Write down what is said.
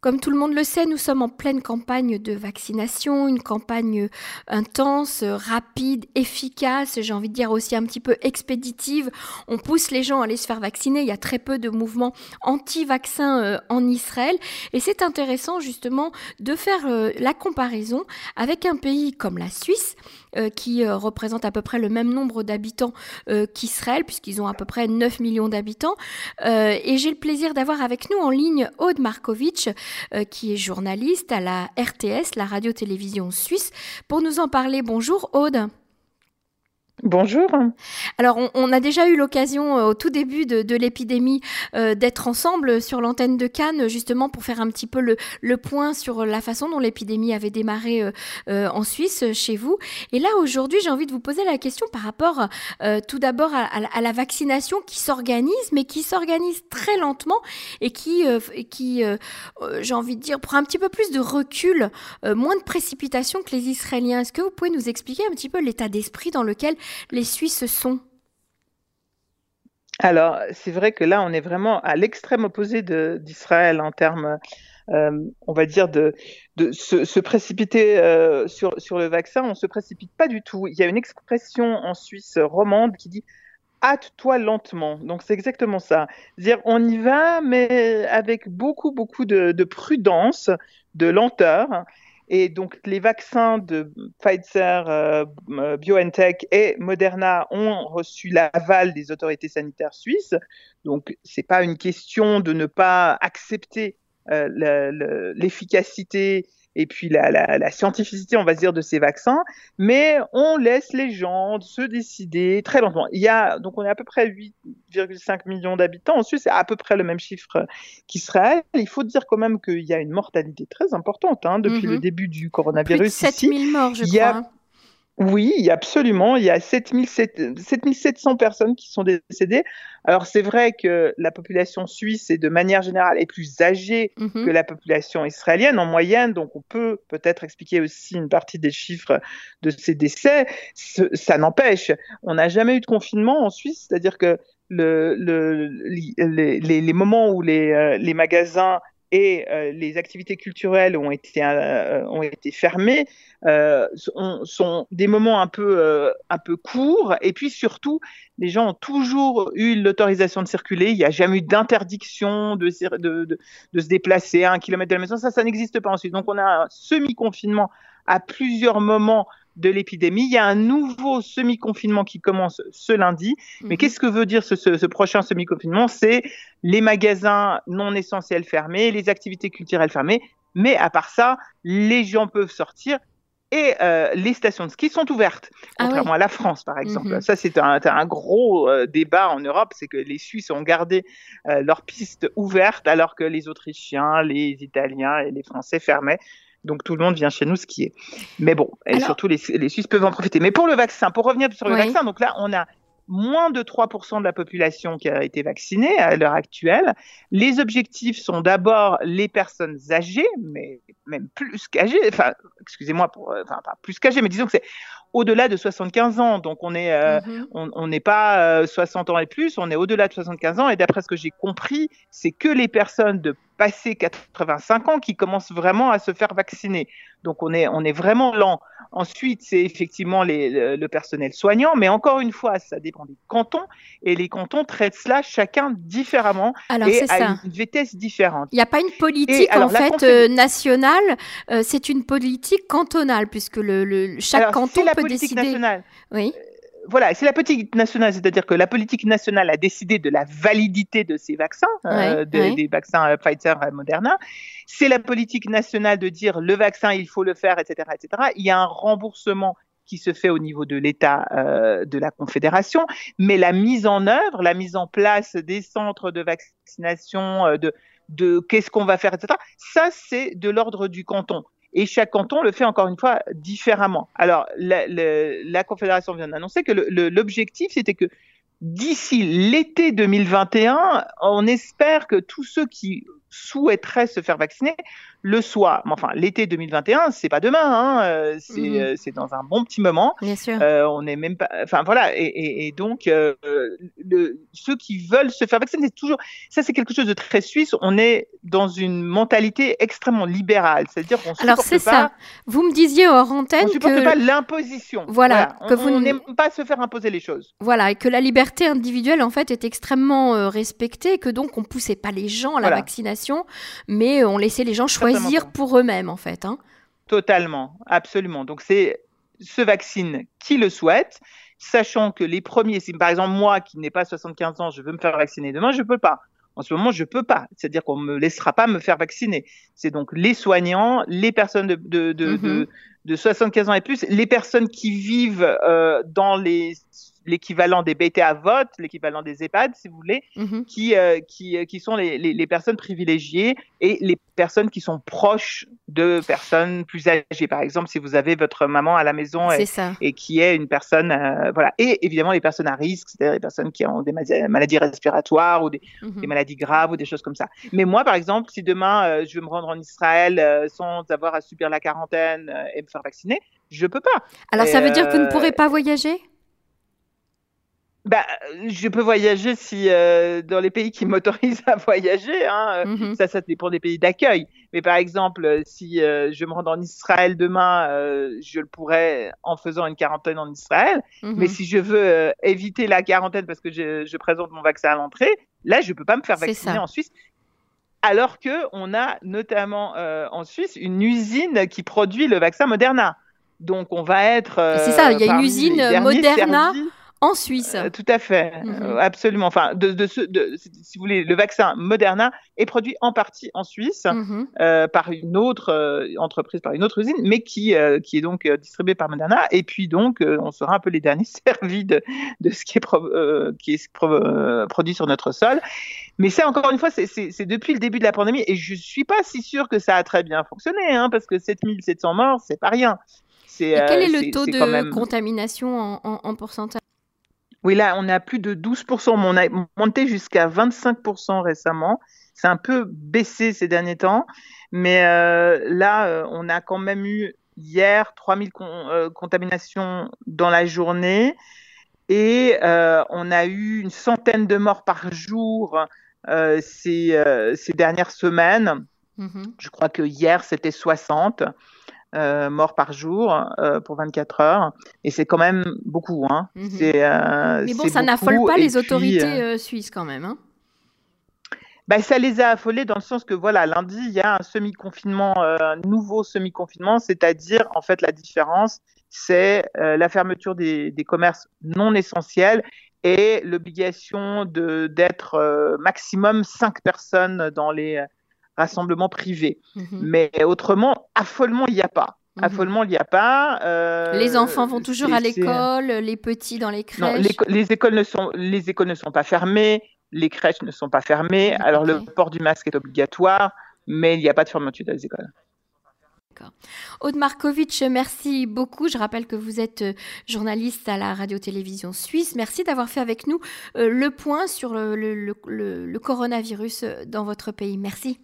Comme tout le monde le sait, nous sommes en pleine campagne de vaccination, une campagne intense, rapide, efficace, j'ai envie de dire aussi un petit peu expéditive. On pousse les gens à aller se faire vacciner. Il y a très peu de mouvements anti-vaccins euh, en Israël. Et c'est intéressant justement de faire euh, la comparaison avec un pays comme la Suisse, euh, qui représente à peu près le même nombre d'habitants qu'Israël, puisqu'ils ont à peu près 9 millions d'habitants. et j'ai le plaisir d'avoir avec nous en ligne Aude Markovitch, euh, qui est journaliste à la RTS, la radio-télévision suisse, pour nous en parler. Bonjour Aude. Bonjour. Alors, on, a déjà eu l'occasion euh, au tout début de, l'épidémie euh, d'être ensemble sur l'antenne de Cannes, justement pour faire un petit peu le, point sur la façon dont l'épidémie avait démarré euh, en Suisse, chez vous. Et là, aujourd'hui, j'ai envie de vous poser la question par rapport tout d'abord à, la vaccination qui s'organise, mais qui s'organise très lentement et qui, qui j'ai envie de dire, prend un petit peu plus de recul, moins de précipitation que les Israéliens. Est-ce que vous pouvez nous expliquer un petit peu l'état d'esprit dans lequel les Suisses sont alors, c'est vrai que là, on est vraiment à l'extrême opposé d'Israël en termes, euh, on va dire, de, se, précipiter euh, sur, le vaccin. On ne se précipite pas du tout. Il y a une expression en Suisse romande qui dit hâte-toi lentement. Donc, c'est exactement ça. dire on y va, mais avec beaucoup, beaucoup de prudence, de lenteur. Et donc, les vaccins de Pfizer, euh, euh, BioNTech et Moderna ont reçu l'aval des autorités sanitaires suisses. Donc, ce n'est pas une question de ne pas accepter euh, l'efficacité et puis la, la, scientificité, on va dire, de ces vaccins, mais on laisse les gens se décider très lentement. Il y a, donc on est à peu près 8,5 millions d'habitants. En Suisse, c'est à peu près le même chiffre qu'Israël. Il faut dire quand même qu'il y a une mortalité très importante hein, depuis le mhm. début du coronavirus. Plus de 7 000 morts, je crois. Oui, absolument. Il y a 7700 personnes qui sont décédées. Alors c'est vrai que la population suisse est de manière générale est plus âgée mhm. que la population israélienne en moyenne, donc on peut peut-être expliquer aussi une partie des chiffres de ces décès. ça n'empêche, on n'a jamais eu de confinement en Suisse, c'est-à-dire que le, les, moments où les, euh, les magasins et euh, les activités culturelles ont été euh, ont été fermées euh, sont, des moments un peu euh, un peu courts. Et puis surtout les gens ont toujours eu l'autorisation de circuler. Il n'y a jamais eu d'interdiction de, de, de, de, se déplacer à un kilomètre de la maison. Ça ça n'existe pas ensuite. Donc on a un semi confinement à plusieurs moments de l'épidémie. Il y a un nouveau semi-confinement qui commence ce lundi. Mais mhm. qu'est-ce que veut dire ce, prochain semi-confinement? C'est les magasins non essentiels fermés, les activités culturelles fermées. Mais à part ça, les gens peuvent sortir et euh, les stations de ski sont ouvertes, ah contrairement à la France, par exemple. Mhm. Ça, c'est un, gros euh, débat en Europe, c'est que les Suisses ont gardé euh, leurs pistes ouvertes alors que les Autrichiens, les Italiens et les Français fermaient. Donc tout le monde vient chez nous skier. Mais bon, et surtout les, Suisses peuvent en profiter. Mais pour le vaccin, pour revenir sur le vaccin, donc là on a moins de 3% de la population qui a été vaccinée à l'heure actuelle. Les objectifs sont d'abord les personnes âgées, mais même plus qu'âgées, enfin, excusez-moi, pour, enfin, pas plus qu'âgées, mais disons que c'est au-delà de 75 ans. Donc on euh, mhm. on n'est pas 60 euh, ans et plus, on est au-delà de 75 ans. Et d'après ce que j'ai compris, c'est que les personnes de passé 85 ans qui commencent vraiment à se faire vacciner. Donc on est, on est vraiment lent. Ensuite, c'est effectivement les, le, personnel soignant, mais encore une fois, ça dépend des cantons et les cantons traitent cela chacun différemment Alors, et à une vitesse différente. Il n'y a pas une politique en fait euh, nationale, euh, c'est une politique cantonale puisque le, le chaque canton la peut décider. Nationale. Oui voilà, c'est la politique nationale, c'est-à-dire que la politique nationale a décidé de la validité de ces vaccins, euh, des vaccins euh, Pfizer et Moderna. C'est la politique nationale de dire le vaccin, il faut le faire, etc., etc. Il y a un remboursement qui se fait au niveau de l'État euh, de la Confédération, mais la mise en œuvre, la mise en place des centres de vaccination, de, de qu'est-ce qu'on va faire, etc. Ça, c'est de l'ordre du canton et chaque canton le fait encore une fois différemment. Alors, la, Confédération vient d'annoncer que l'objectif, c'était que d'ici l'été 2021, on espère que tous ceux qui souhaiteraient se faire vacciner le soient. Enfin, l'été 2021, c'est pas demain, hein, euh, mhm. euh, c'est dans un bon petit moment. Bien sûr. Euh, on n'est même pas. Enfin voilà, et, donc le, ceux qui veulent se faire vacciner, c'est toujours. Ça, c'est quelque chose de très suisse. On est dans une mentalité extrêmement libérale, c'est-à-dire qu'on Alors c'est ça. Vous me disiez hors antenne on supporte pas l'imposition. Voilà, que vous n'aimez pas se faire imposer les choses. Voilà, et que la liberté individuelle en fait est extrêmement respectée, que donc on poussait pas les gens à la vaccination, mais on laissait les gens choisir pour eux-mêmes, en fait. Hein. Totalement, absolument. Donc, c'est ce vaccin qui le souhaite, sachant que les premiers, si par exemple moi qui n'ai pas 75 ans, je veux me faire vacciner demain, je ne peux pas. En ce moment, je ne peux pas. C'est-à-dire qu'on ne me laissera pas me faire vacciner. C'est donc les soignants, les personnes de, de, de, de, 75 mm-hmm. ans et plus, les personnes qui vivent euh, dans les l'équivalent des BTA vote, l'équivalent des EHPAD, si vous voulez, mhm. qui, euh, qui, euh, qui sont les, les, personnes privilégiées et les personnes qui sont proches de personnes plus âgées. Par exemple, si vous avez votre maman à la maison et, et, qui est une personne, euh, voilà. Et évidemment, les personnes à risque, c'est-à-dire les personnes qui ont des maladies respiratoires ou des, mhm. des, maladies graves ou des choses comme ça. Mais moi, par exemple, si demain je veux me rendre en Israël sans avoir à subir la quarantaine et me faire vacciner, je peux pas. Alors, ça veut dire que vous ne pourrez pas voyager? Bah, je peux voyager si euh, dans les pays qui m'autorisent à voyager. Hein, mm-hmm. Ça, ça dépend des pays d'accueil. Mais par exemple, si euh, je me rends en Israël demain, euh, je le pourrais en faisant une quarantaine en Israël. Mm-hmm. Mais si je veux éviter la quarantaine parce que je, je présente mon vaccin à l'entrée, là, je peux pas me faire vacciner en Suisse. Alors que on a notamment en Suisse une usine qui produit le vaccin Moderna. Donc on va être. c'est ça, il y a une usine Moderna. En Suisse. Euh, tout à fait, mhm. euh, absolument. Enfin, de, de, de, si vous voulez, le vaccin Moderna est produit en partie en Suisse mhm. euh, par une autre entreprise, par une autre usine, mais qui, qui est donc distribuée par Moderna. Et puis donc, on sera un peu les derniers servis de, de ce qui est, qui est produit sur notre sol. Mais ça, encore une fois, c'est depuis le début de la pandémie, et je suis pas si sûr que ça a très bien fonctionné, hein, parce que 7700 morts, c'est pas rien. Et quel est le taux de contamination en, en, en pourcentage? Oui, là, on est à plus de 12%, mais on a monté jusqu'à 25% récemment. C'est un peu baissé ces derniers temps, mais euh, là, euh, on a quand même eu hier 3000 euh, contaminations dans la journée et on a eu une centaine de morts par jour ces, ces, dernières semaines. Mm-hmm. Je crois que hier, c'était 60. Euh, morts par jour euh, pour 24 heures. Et c'est quand même beaucoup. Hein. Mhm. Euh, Mais bon, ça n'affole pas les autorités suisses quand même. Hein. Bah, ça les a affolés dans le sens que voilà, lundi, il y a un semi-confinement, un nouveau semi-confinement, c'est-à-dire en fait la différence, c'est la fermeture des, des, commerces non essentiels et l'obligation d'être maximum 5 personnes dans les rassemblement privé. Mhm. Mais autrement, affolement, il n'y a pas. Mhm. Affolement, il n'y a pas. Euh, les enfants vont toujours à l'école, les petits dans les crèches. Non, les, écoles ne sont, les écoles ne sont pas fermées, les crèches ne sont pas fermées. Alors le port du masque est obligatoire, mais il n'y a pas de fermeture dans les écoles. Aude Markovitch, merci beaucoup. Je rappelle que vous êtes euh, journaliste à la radio-télévision suisse. Merci d'avoir fait avec nous euh, le point sur le coronavirus dans votre pays. Merci.